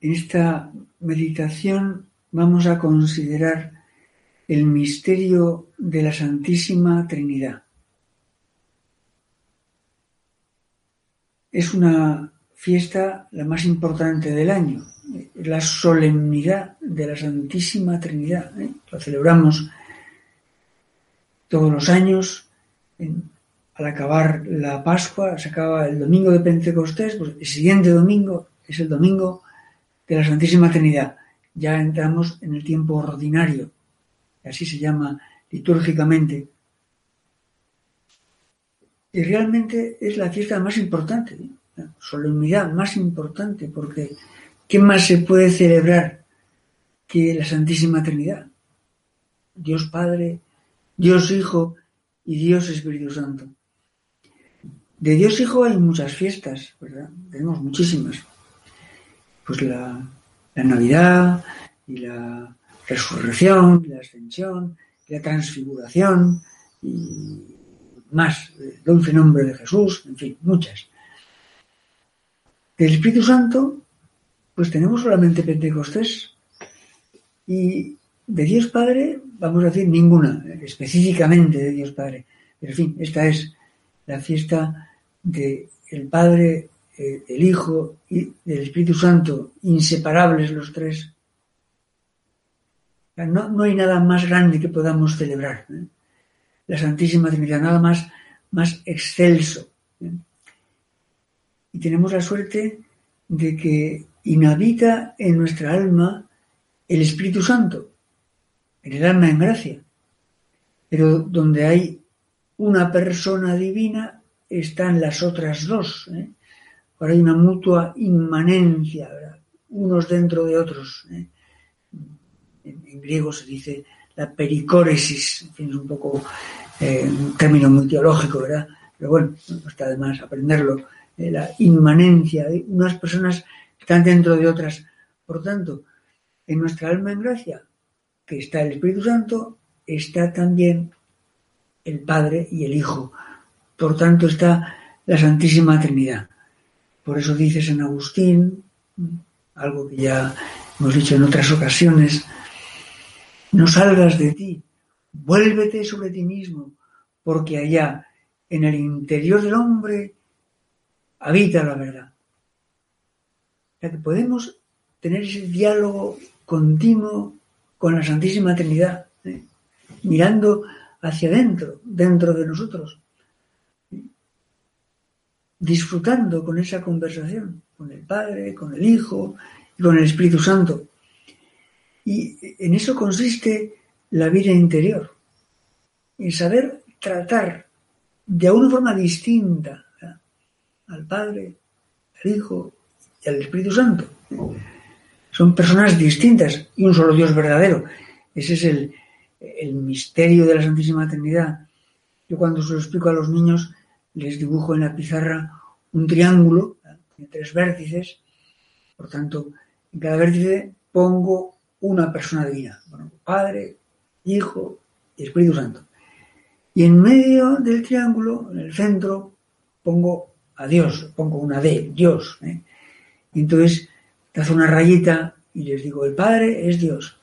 En esta meditación vamos a considerar el misterio de la Santísima Trinidad. Es una fiesta la más importante del año, la solemnidad de la Santísima Trinidad. ¿eh? Lo celebramos todos los años. al acabar la Pascua, se acaba el domingo de Pentecostés, pues el siguiente domingo es el domingo de la Santísima Trinidad. Ya entramos en el tiempo ordinario, así se llama litúrgicamente. Y realmente es la fiesta más importante, la solemnidad más importante, porque ¿qué más se puede celebrar que la Santísima Trinidad? Dios Padre, Dios Hijo y Dios Espíritu Santo. De Dios Hijo hay muchas fiestas, ¿verdad? Tenemos muchísimas. Pues la, Navidad y la resurrección, la ascensión, la transfiguración y más, el dulce nombre de Jesús, en fin, muchas. Del Espíritu Santo, pues tenemos solamente Pentecostés y de Dios Padre, vamos a decir ninguna, específicamente de Dios Padre. Pero en fin, esta es la fiesta del el Padre, el Hijo y del Espíritu Santo, inseparables los tres. No, no hay nada más grande que podamos celebrar. ¿eh? La Santísima Trinidad, nada más, más excelso. ¿eh? Y tenemos la suerte de que inhabita en nuestra alma el Espíritu Santo, en el alma en gracia. Pero donde hay una persona divina están las otras dos. ¿eh? Ahora hay una mutua inmanencia, unos dentro de otros. ¿eh? En, griego se dice la pericóresis, en fin, es un poco eh, un término muy teológico, ¿verdad? Pero bueno, no está de más aprenderlo. Eh, la inmanencia de unas personas están dentro de otras. Por tanto, en nuestra alma en gracia, que está el Espíritu Santo, está también el Padre y el Hijo. Por tanto, está la Santísima Trinidad. Por eso dice San Agustín, algo que ya hemos dicho en otras ocasiones, no salgas de ti, vuélvete sobre ti mismo, porque allá, en el interior del hombre, habita la verdad. O que podemos tener ese diálogo continuo con la Santísima Trinidad, ¿eh? mirando hacia adentro, dentro de nosotros. Disfrutando con esa conversación, con el Padre, con el Hijo y con el Espíritu Santo. Y en eso consiste la vida interior, en saber tratar de una forma distinta al Padre, al Hijo y al Espíritu Santo. Son personas distintas y un solo Dios verdadero. Ese es el, el misterio de la Santísima Trinidad. Yo cuando se lo explico a los niños, les dibujo en la pizarra un triángulo de tres vértices. Por tanto, en cada vértice pongo una persona divina. Bueno, Padre, Hijo y Espíritu Santo. Y en medio del triángulo, en el centro, pongo a Dios, pongo una D, Dios. ¿eh? Entonces te hace una rayita y les digo, el Padre es Dios,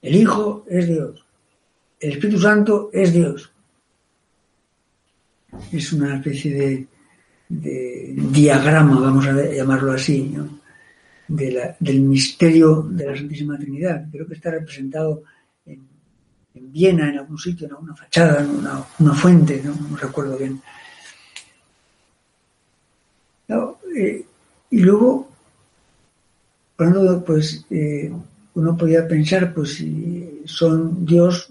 el Hijo es Dios, el Espíritu Santo es Dios. Es una especie de, diagrama, vamos a llamarlo así, del misterio de la Santísima Trinidad. Creo que está representado en, Viena, en algún sitio, en una fachada, en una, fuente, ¿no? recuerdo bien. Eh, y luego, cuando pues eh, uno podía pensar, pues si son Dios,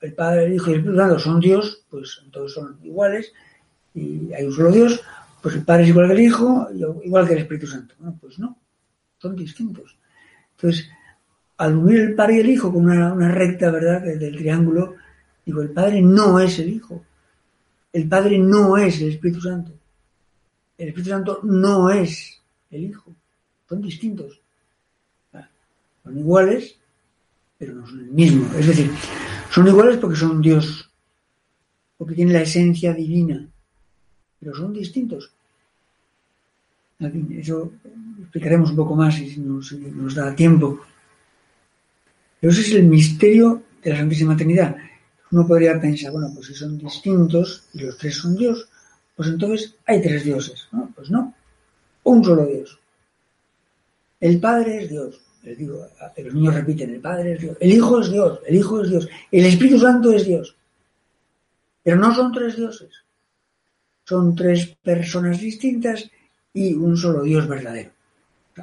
el Padre, el Hijo y el Espíritu Santo son Dios, pues entonces son iguales, y hay un solo Dios, pues el Padre es igual que el Hijo, igual que el Espíritu Santo. pues no, son distintos. Entonces, al unir el Padre y el Hijo con una, recta, ¿verdad?, del triángulo, digo, el Padre no es el Hijo. El Padre no es el Espíritu Santo. El Espíritu Santo no es el Hijo. Son distintos. Son iguales, pero no son el mismo. Es decir, son iguales porque son Dios, porque tienen la esencia divina, pero son distintos. eso explicaremos un poco más si nos, nos da tiempo. Pero ese es el misterio de la Santísima Trinidad. Uno podría pensar, bueno, pues si son distintos y los tres son Dios, pues entonces hay tres dioses. ¿no? Pues no, un solo Dios. El Padre es Dios. Les digo, los niños repiten, el Padre es Dios. El Hijo es Dios, el Hijo es Dios. El Espíritu Santo es Dios. Pero no son tres dioses. Son tres personas distintas y un solo Dios verdadero.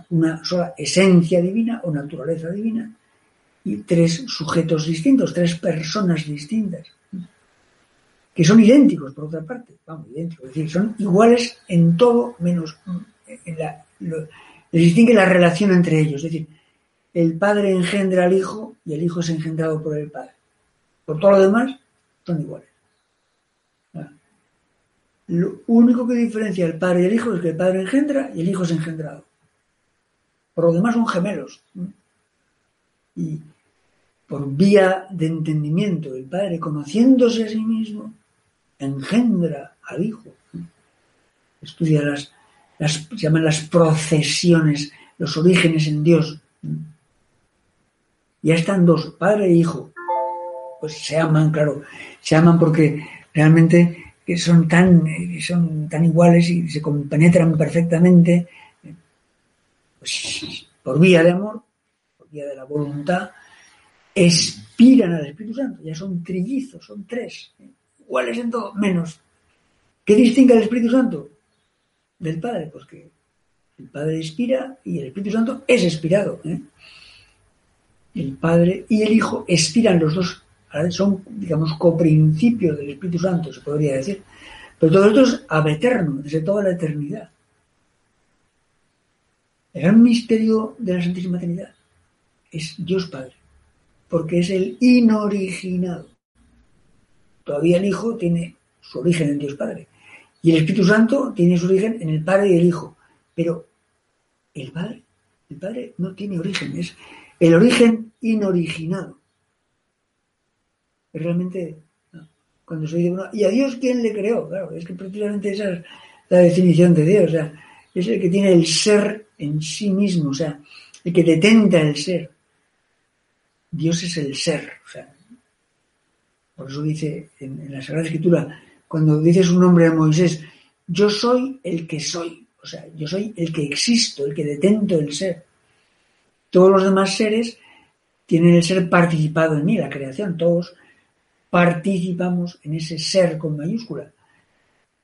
Una sola esencia divina o naturaleza divina y tres sujetos distintos, tres personas distintas, que son idénticos por otra parte, vamos, idénticos, es decir, son iguales en todo menos en la, les distingue la relación entre ellos, es decir, el padre engendra al hijo y el hijo es engendrado por el padre. Por todo lo demás, son iguales. Lo único que diferencia el padre y el hijo es que el padre engendra y el hijo es engendrado. Por lo demás son gemelos. Y por vía de entendimiento, el padre conociéndose a sí mismo, engendra al hijo. Estudia las, las se llaman las procesiones, los orígenes en Dios. Ya están dos, padre e hijo. Pues se aman, claro, se aman porque realmente son tan, eh, son tan iguales y se compenetran perfectamente pues, por vía de amor, por vía de la voluntad, expiran al Espíritu Santo, ya son trillizos, son tres, iguales en todo, menos. ¿Qué distingue al Espíritu Santo? Del Padre, pues que el Padre expira y el Espíritu Santo es expirado. ¿eh? El Padre y el Hijo expiran los dos son, digamos, coprincipios del Espíritu Santo, se podría decir. Pero todo esto es ab eterno, desde toda la eternidad. El gran misterio de la Santísima Trinidad es Dios Padre, porque es el inoriginado. Todavía el Hijo tiene su origen en Dios Padre. Y el Espíritu Santo tiene su origen en el Padre y el Hijo. Pero el Padre, el Padre no tiene origen, es el origen inoriginado realmente cuando se dice, ¿y a Dios quién le creó? Claro, es que prácticamente esa es la definición de Dios, o sea, es el que tiene el ser en sí mismo, o sea, el que detenta el ser. Dios es el ser, o sea, por eso dice en, la Sagrada Escritura, cuando dice su nombre a Moisés, yo soy el que soy, o sea, yo soy el que existo, el que detento el ser. Todos los demás seres tienen el ser participado en mí, la creación, todos participamos en ese ser con mayúscula.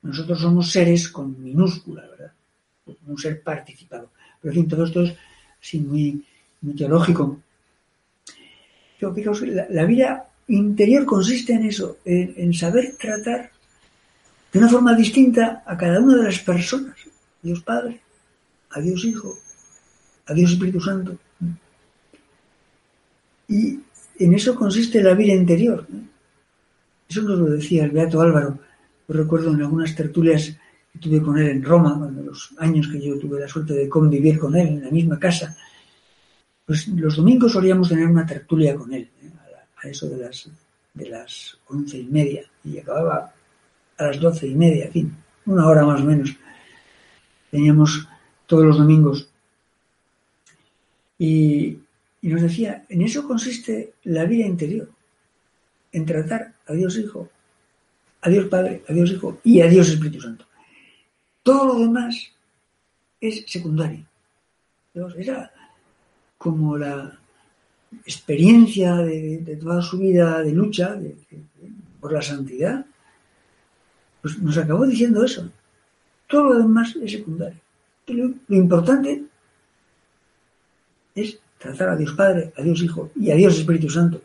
Nosotros somos seres con minúscula, ¿verdad? Un ser participado. Pero en fin, todo esto es así muy, teológico. Pero fijaos, la, vida interior consiste en eso, en, saber tratar de una forma distinta a cada una de las personas. Dios Padre, a Dios Hijo, a Dios Espíritu Santo. Y en eso consiste la vida interior. Eso nos lo decía el Beato Álvaro. Yo recuerdo en algunas tertulias que tuve con él en Roma, en los años que yo tuve la suerte de convivir con él en la misma casa. Pues los domingos solíamos tener una tertulia con él, ¿eh? a, eso de las, de las once y media, y acababa a las doce y media, en fin, una hora más o menos. Teníamos todos los domingos. Y, y nos decía, en eso consiste la vida interior en tratar a Dios Hijo, a Dios Padre, a Dios Hijo y a Dios Espíritu Santo. Todo lo demás es secundario. Era como la experiencia de, toda su vida de lucha por la santidad, pues nos acabó diciendo eso. Todo lo demás es secundario. Lo, lo importante es tratar a Dios Padre, a Dios Hijo y a Dios Espíritu Santo.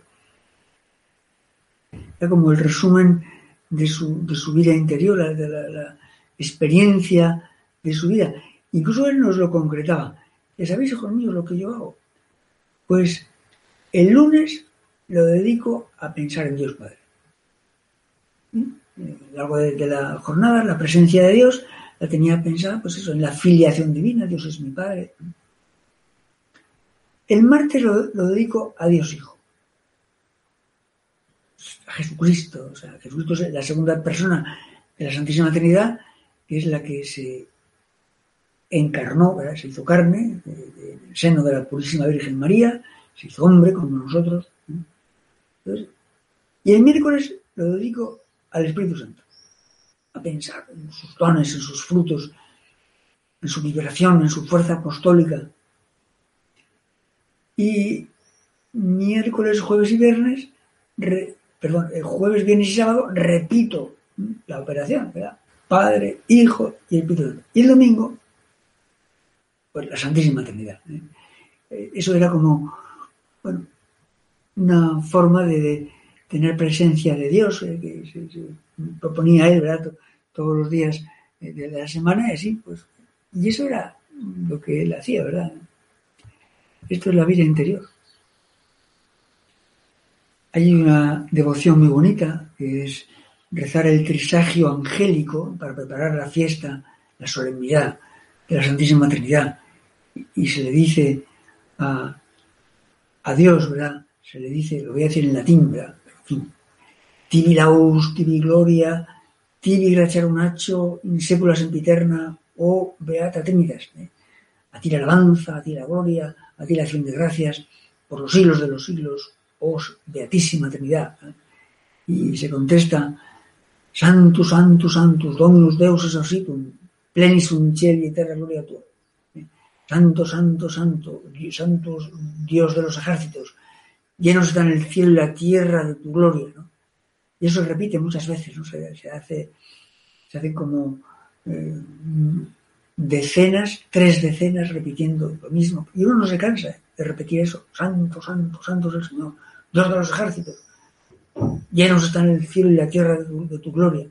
Era como el resumen de su, de su vida interior, de la, experiencia de su vida. Incluso él nos lo concretaba. ¿Ya sabéis, hijos míos, lo que yo hago? Pues el lunes lo dedico a pensar en Dios Padre. ¿Mm? A de, la jornada, la presencia de Dios la tenía pensada, pues eso, en la filiación divina, Dios es mi Padre. El martes lo, dedico a Dios Hijo. A Jesucristo, o sea, Jesucristo es la segunda persona de la Santísima Trinidad, que es la que se encarnó, se hizo carne en el seno de la Purísima Virgen María, se hizo hombre como nosotros. y el miércoles lo dedico al Espíritu Santo, a pensar en sus dones, en sus frutos, en su liberación, en su fuerza apostólica. Y miércoles, jueves y viernes, perdón, el jueves, viernes y sábado repito la operación, ¿verdad? Padre, Hijo y Espíritu. Y el domingo, pues la Santísima Trinidad. ¿eh? Eh, eso era como, bueno, una forma de, tener presencia de Dios, eh, que se, proponía él, ¿verdad? Todos los días de la semana y así, pues. Y eso era lo que él hacía, ¿verdad? Esto es la vida interior. Hay una devoción muy bonita que es rezar el trisagio angélico para preparar la fiesta, la solemnidad de la Santísima Trinidad. Y se le dice a, Dios, ¿verdad? Se le dice, lo voy a decir en latín, ¿verdad? Tibi laus, tibi gloria, tibi nacho, in secula sempiterna, o beata trinitas. ¿eh? A ti la alabanza, a ti la gloria, a la acción de gracias, por los siglos de los siglos, oh beatísima Trinidad. ¿eh? Y se contesta, Santus, Santus, Santus, Dominus Deus exorcitum, plenis un y terra gloria tua. ¿eh? Santo, Santo, Santo, Santo Dios de los ejércitos, llenos están el cielo y la tierra de tu gloria. Y eso se repite muchas veces, se, hace, se hace como eh, decenas, tres decenas repitiendo lo mismo. Y uno no se cansa de repetir eso. Santo, santo, santo el Señor, Dios de los ejércitos. Llenos están el cielo y la tierra de tu, gloria.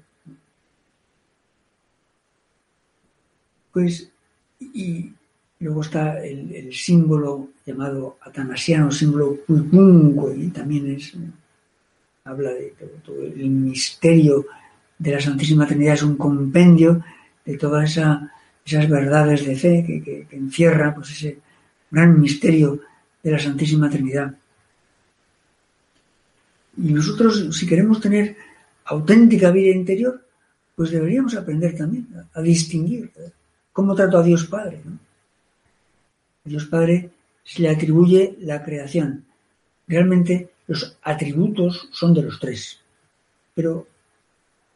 Pues, y luego está el, símbolo llamado atanasiano, símbolo y también es, habla de todo, el misterio de la Santísima Trinidad, es un compendio de toda esa esas verdades de fe que, encierra pues, ese gran misterio de la Santísima Trinidad. Y nosotros, si queremos tener auténtica vida interior, pues deberíamos aprender también a, distinguir cómo trato a Dios Padre. A Dios Padre se le atribuye la creación. Realmente los atributos son de los tres. Pero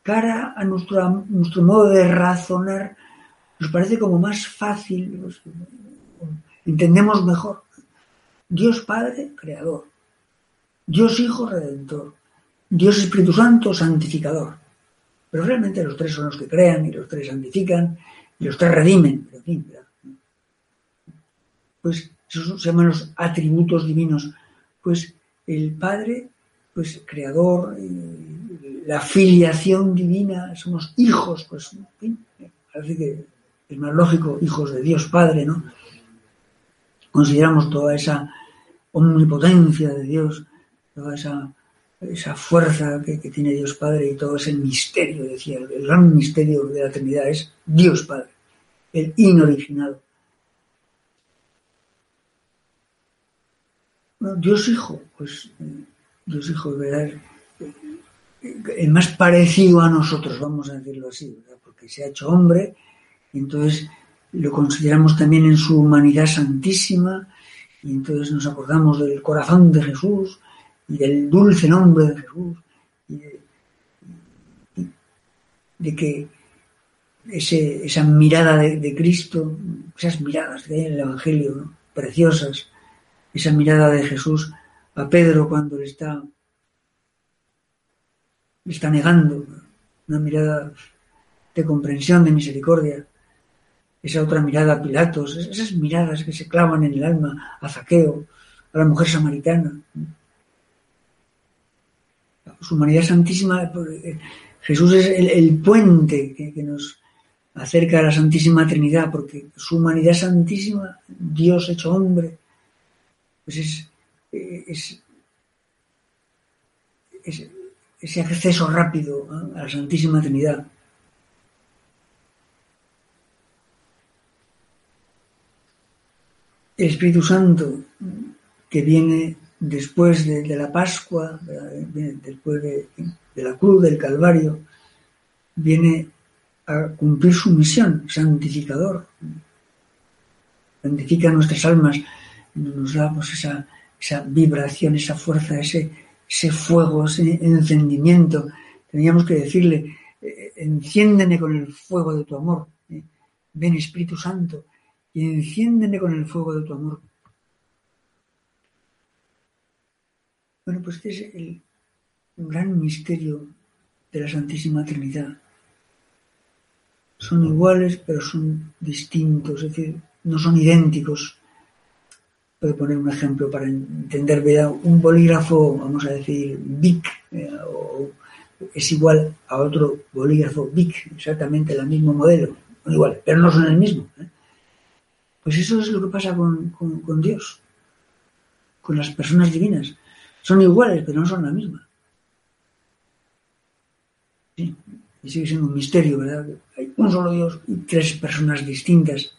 cara a nuestro, nuestro modo de razonar, nos parece como más fácil, entendemos mejor. Dios Padre, creador. Dios Hijo, redentor. Dios Espíritu Santo, santificador. Pero realmente los tres son los que crean y los tres santifican y los tres redimen. Pues esos se llaman los atributos divinos. Pues el Padre, pues creador, eh, la filiación divina, somos hijos, pues en fin, parece que más lógico, hijos de Dios Padre, ¿no? Consideramos toda esa omnipotencia de Dios, toda esa, fuerza que, tiene Dios Padre y todo ese misterio, decía, el gran misterio de la Trinidad es Dios Padre, el inoriginado. Dios Hijo, pues Dios Hijo, ¿verdad? El más parecido a nosotros, vamos a decirlo así, porque se ha hecho hombre entonces lo consideramos también en su humanidad santísima y entonces nos acordamos del corazón de Jesús y del dulce nombre de Jesús y de, que ese, esa mirada de, Cristo, esas miradas que hay en el Evangelio, preciosas, esa mirada de Jesús a Pedro cuando le está, le está negando, una mirada de comprensión, de misericordia, esa otra mirada a Pilatos, esas miradas que se clavan en el alma a Zaqueo, a la mujer samaritana. Su humanidad santísima, Jesús es el, puente que, nos acerca a la Santísima Trinidad, porque su humanidad santísima, Dios hecho hombre, pues es, es ese acceso rápido ¿eh? a la Santísima Trinidad. Espíritu Santo que viene después de, la Pascua, después de, la cruz, del Calvario, viene a cumplir su misión, santificador. Santifica nuestras almas, nos da pues, esa, vibración, esa fuerza, ese, ese fuego, ese encendimiento. Teníamos que decirle, eh, enciéndeme con el fuego de tu amor. ¿eh? Ven Espíritu Santo y enciéndeme con el fuego de tu amor. Bueno, pues este es el gran misterio de la Santísima Trinidad. Son iguales, pero son distintos, es decir, no son idénticos. Puedo poner un ejemplo para entender, vea, un bolígrafo, vamos a decir, BIC, eh, o es igual a otro bolígrafo BIC, exactamente el mismo modelo, igual, pero no son el mismo. ¿eh? Pues eso es lo que pasa con, con, Dios, con las personas divinas. Son iguales, pero no son la misma. Sí, y sigue siendo un misterio, ¿verdad? Hay un solo Dios y tres personas distintas.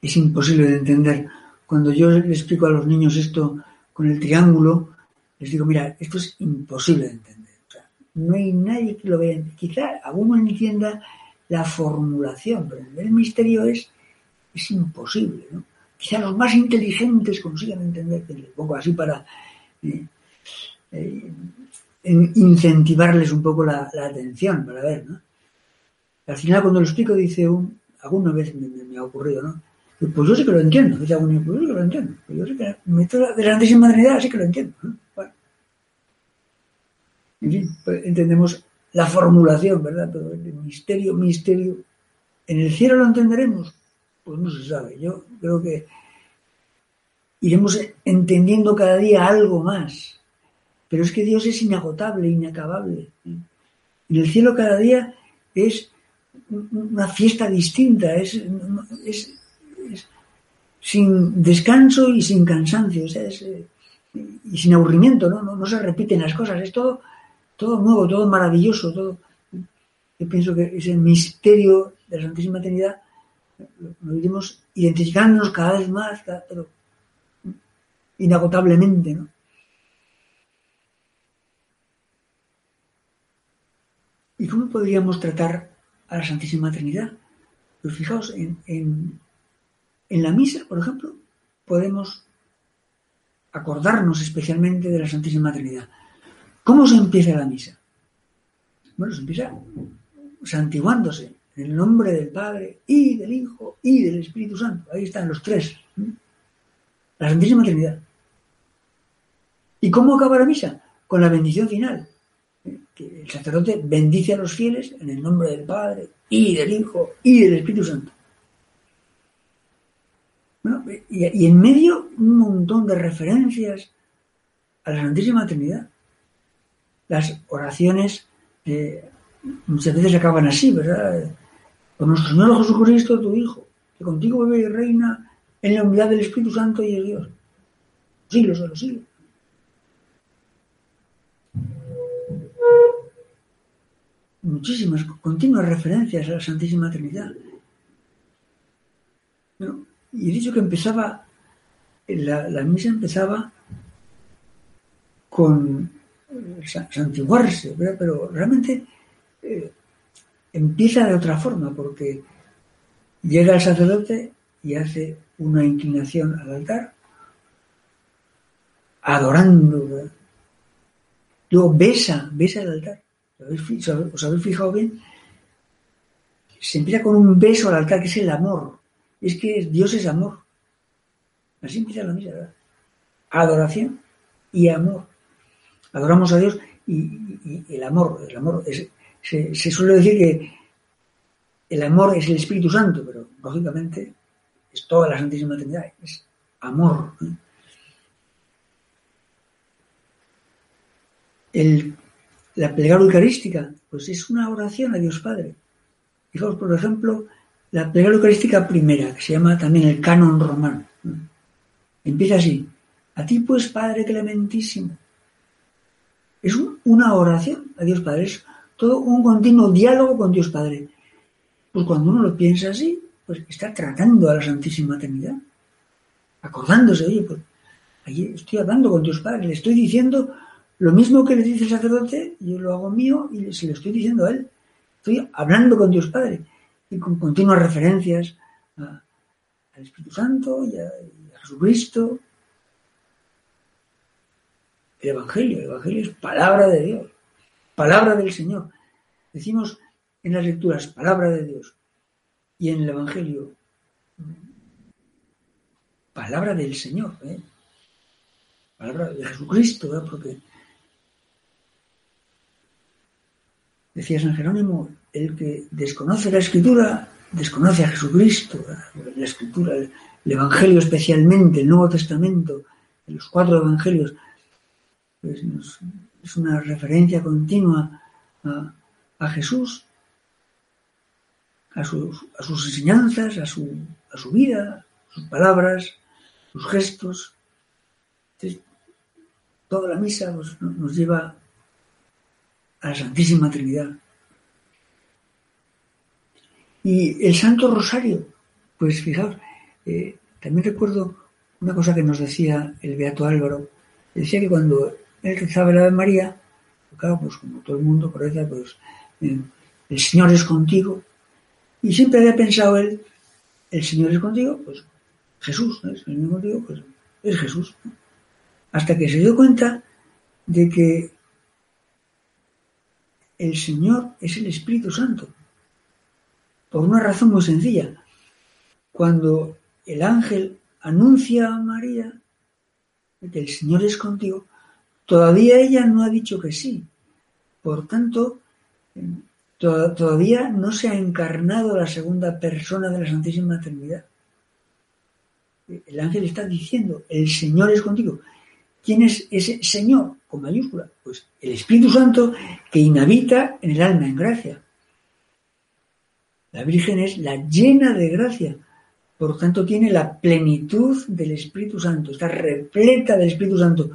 Es imposible de entender. Cuando yo le explico a los niños esto con el triángulo, les digo, mira, esto es imposible de entender. No hay nadie que lo vea. Quizá alguno entienda la formulación, pero el misterio es, es imposible, ¿no? Quizá los más inteligentes consigan entender, un poco así para eh, eh, incentivarles un poco la, la, atención, para ver, ¿no? Al final cuando lo explico dice un, alguna vez me, ha ocurrido, ¿no? Pues yo sí que lo entiendo, dice alguno, pues yo sí que lo entiendo, pues yo sí que el método de la Santísima Trinidad sí que lo entiendo, ¿no? Bueno. En fin, pues entendemos la formulación, ¿verdad? Pero el misterio, misterio, ¿en el cielo lo entenderemos? Pues no se sabe. Yo creo que iremos entendiendo cada día algo más. Pero es que Dios es inagotable, inacabable. En el cielo cada día es una fiesta distinta, es, es, es sin descanso y sin cansancio, es, y sin aburrimiento, ¿no? ¿no? No, se repiten las cosas, es todo, todo nuevo, todo maravilloso, todo. Yo pienso que ese misterio de la Santísima Trinidad lo iremos identificándonos cada vez más, pero inagotablemente, ¿no? ¿Y cómo podríamos tratar a la Santísima Trinidad? Pues fijaos, en, en, en la misa, por ejemplo, podemos acordarnos especialmente de la Santísima Trinidad. ¿Cómo se empieza la misa? Bueno, se empieza santiguándose en el nombre del Padre y del Hijo y del Espíritu Santo. Ahí están los tres. La Santísima Trinidad. ¿Y cómo acaba la misa? Con la bendición final. El sacerdote bendice a los fieles en el nombre del Padre y del Hijo y del Espíritu Santo. Y, en medio un montón de referencias a la Santísima Trinidad. Las oraciones eh, muchas veces acaban así, ¿verdad? Por nuestro Señor Jesucristo, tu Hijo, que contigo vive y reina en la unidad del Espíritu Santo y es Dios. Siglos de los siglos. Muchísimas, continuas referencias a la Santísima Trinidad. Y he dicho que empezaba, la, la misa empezaba con santiguarse, ¿verdad? pero realmente eh, empieza de otra forma, porque llega el sacerdote y hace una inclinación al altar, adorando. ¿verdad? Luego besa, besa el altar. ¿Os habéis fijado bien? se empieza con un beso al altar, que es el amor. Es que Dios es amor. Así empieza la misa, ¿verdad? Adoración y amor. Adoramos a Dios y, el amor, el amor se, suele decir que el amor es el Espíritu Santo, pero lógicamente es toda la Santísima Trinidad, es amor. la plegaria eucarística, pues es una oración a Dios Padre. Fijaos, por ejemplo, la plegaria eucarística primera, que se llama también el canon romano. Empieza así. A ti, pues, Padre clementísimo. Es una oración a Dios Padre. Es todo un continuo diálogo con Dios Padre. Pues cuando uno lo piensa así, pues está tratando a la Santísima Trinidad. Acordándose, oye, pues allí estoy hablando con Dios Padre, le estoy diciendo lo mismo que le dice el sacerdote, yo lo hago mío y se lo estoy diciendo a él. Estoy hablando con Dios Padre y con continuas referencias al Espíritu Santo y a, Jesucristo. El Evangelio, el Evangelio es palabra de Dios, palabra del Señor. Decimos en las lecturas palabra de Dios y en el Evangelio palabra del Señor, ¿eh? palabra de Jesucristo, ¿eh? porque decía San Jerónimo, el que desconoce la escritura, desconoce a Jesucristo, la escritura, el, Evangelio especialmente, el Nuevo Testamento, los cuatro Evangelios, pues es una referencia continua a, Jesús, a sus, a sus, enseñanzas, a su, a su vida, sus palabras, sus gestos. toda la misa nos lleva a la Santísima Trinidad. Y el Santo Rosario, pues fijaos, eh, también recuerdo una cosa que nos decía el Beato Álvaro, decía que cuando él rezaba la Ave María, claro, pues como todo el mundo reza, pues eh, el Señor es contigo, y siempre había pensado él, el Señor es contigo, pues Jesús, es el mismo contigo, pues es Jesús. Hasta que se dio cuenta de que el Señor es el Espíritu Santo. Por una razón muy sencilla. Cuando el ángel anuncia a María que el Señor es contigo, todavía ella no ha dicho que sí. Por tanto, todavía no se ha encarnado la segunda persona de la Santísima Trinidad. El ángel está diciendo, el Señor es contigo. ¿Quién es ese Señor con mayúscula? Pues el Espíritu Santo que inhabita en el alma en gracia. La Virgen es la llena de gracia, por tanto tiene la plenitud del Espíritu Santo, está repleta del Espíritu Santo.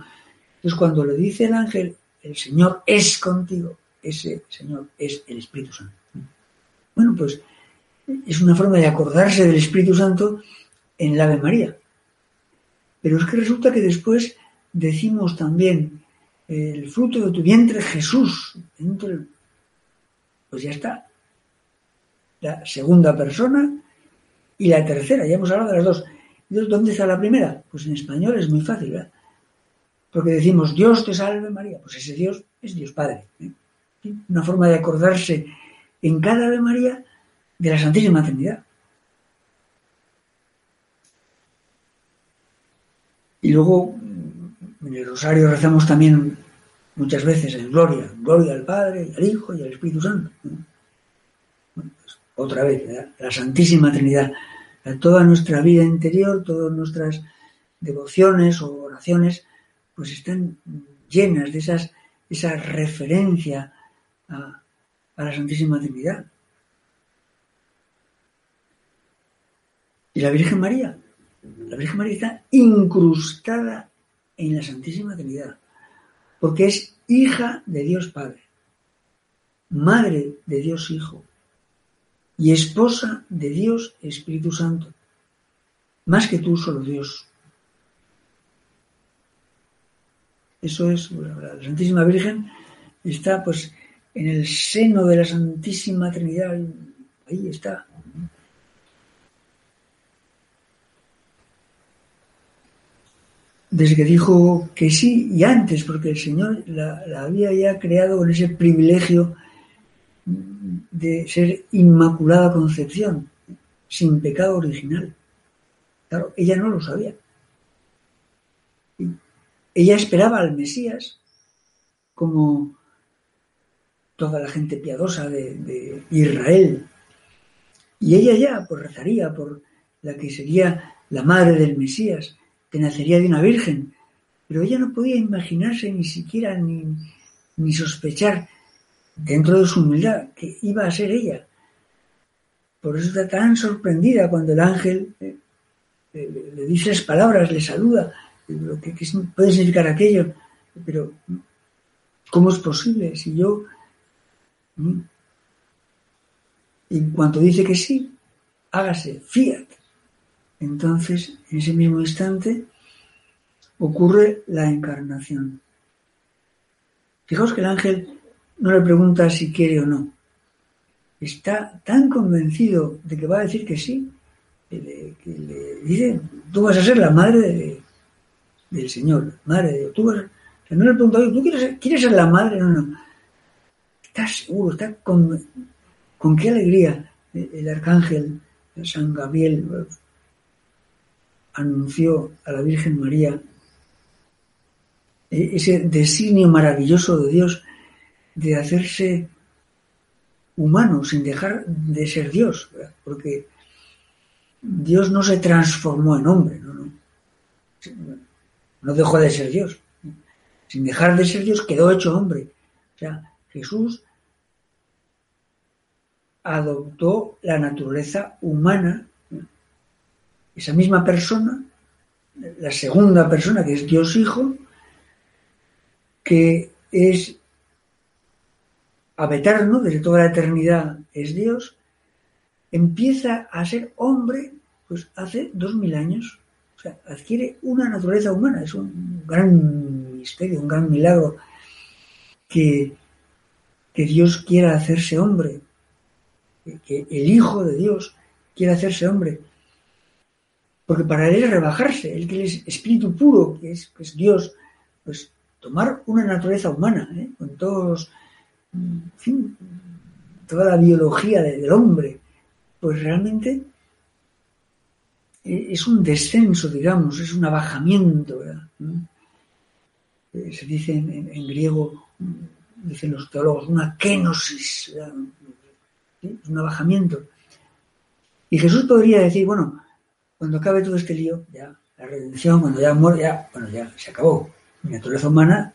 Entonces cuando le dice el ángel, el Señor es contigo, ese Señor es el Espíritu Santo. Bueno, pues es una forma de acordarse del Espíritu Santo en la Ave María. Pero es que resulta que después decimos también el fruto de tu vientre Jesús. Pues ya está. La segunda persona y la tercera, ya hemos hablado de las dos. ¿Dónde está la primera? Pues en español es muy fácil, ¿verdad? Porque decimos Dios te salve María, pues ese Dios es Dios Padre. ¿eh? Una forma de acordarse en cada Ave María de la Santísima Trinidad. Y luego en el rosario rezamos también muchas veces en gloria, gloria al Padre, al Hijo y al Espíritu Santo. Pues, otra vez, la Santísima Trinidad. Toda nuestra vida interior, todas nuestras devociones o oraciones, pues están llenas de esas, esa referencia a, a la Santísima Trinidad. Y la Virgen María, la Virgen María está incrustada en la Santísima Trinidad, porque es hija de Dios Padre, madre de Dios Hijo y esposa de Dios Espíritu Santo, más que tú solo Dios. Eso es, la Santísima Virgen está pues en el seno de la Santísima Trinidad, ahí está, desde que dijo que sí y antes, porque el Señor la, había ya creado con ese privilegio de ser inmaculada concepción, sin pecado original. Claro, ella no lo sabía. Ella esperaba al Mesías como toda la gente piadosa de, Israel. Y ella ya pues rezaría por la que sería la madre del Mesías, que nacería de una virgen. Pero ella no podía imaginarse ni siquiera ni, ni sospechar dentro de su humildad que iba a ser ella. Por eso está tan sorprendida cuando el ángel eh, eh, le dice las palabras, le saluda, lo que, puede significar aquello, pero ¿cómo es posible si yo... En cuanto dice que sí, hágase, fiat. Entonces, en ese mismo instante, ocurre la encarnación. Fijaos que el ángel no le pregunta si quiere o no. Está tan convencido de que va a decir que sí, que le, dice, tú vas a ser la madre del Señor, madre de Dios. Tú no le pregunta, ¿tú quieres, ser la madre? No, no. Está seguro, está con, con qué alegría el arcángel San Gabriel anunció a la Virgen María ese designio maravilloso de Dios de hacerse humano sin dejar de ser Dios, porque Dios no se transformó en hombre, no, no, dejó de ser Dios. Sin dejar de ser Dios quedó hecho hombre. O sea, Jesús adoptó la naturaleza humana, esa misma persona, la segunda persona que es Dios Hijo, que es eterno, desde toda la eternidad es Dios, empieza a ser hombre pues hace dos mil años. O sea, adquiere una naturaleza humana. Es un gran misterio, un gran milagro que, que Dios quiera hacerse hombre, que el Hijo de Dios quiera hacerse hombre. Porque para él es rebajarse, él que es espíritu puro, que es, Dios, pues tomar una naturaleza humana, ¿eh? con todos fin, toda la biología del hombre, pues realmente es un descenso, digamos, es un abajamiento. Eh, se dice en, griego, dicen los teólogos, una kenosis, un abajamiento. Y Jesús podría decir, bueno, cuando acabe todo este lío, ya, la redención, cuando ya muere, ya, bueno, ya se acabó. Mi naturaleza humana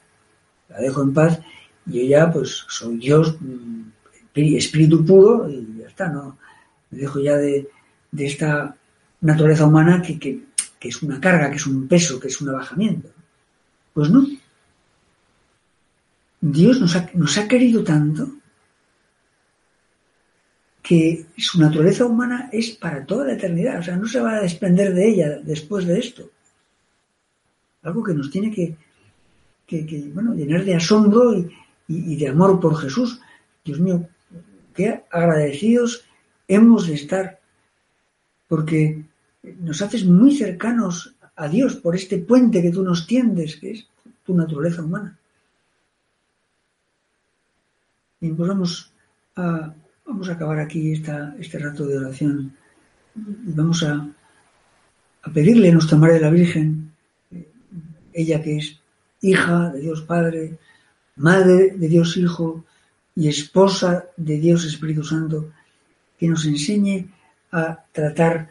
la dejo en paz y yo ya pues soy Dios, mm, espíritu puro y ya está, ¿no? Me dejo ya de, esta naturaleza humana que, que, es una carga, que es un peso, que es un abajamiento. Pues no. Dios nos ha, nos ha querido tanto que su naturaleza humana es para toda la eternidad, o sea, no se va a desprender de ella después de esto. Algo que nos tiene que, que, que bueno, llenar de asombro y, y, de amor por Jesús. Dios mío, qué agradecidos hemos de estar, porque nos haces muy cercanos a Dios por este puente que tú nos tiendes, que es tu naturaleza humana. Y pues vamos a, vamos a acabar aquí esta, este rato de oración vamos a, a pedirle a nuestra Madre de la Virgen, ella que es hija de Dios Padre, Madre de Dios Hijo y esposa de Dios Espíritu Santo, que nos enseñe a tratar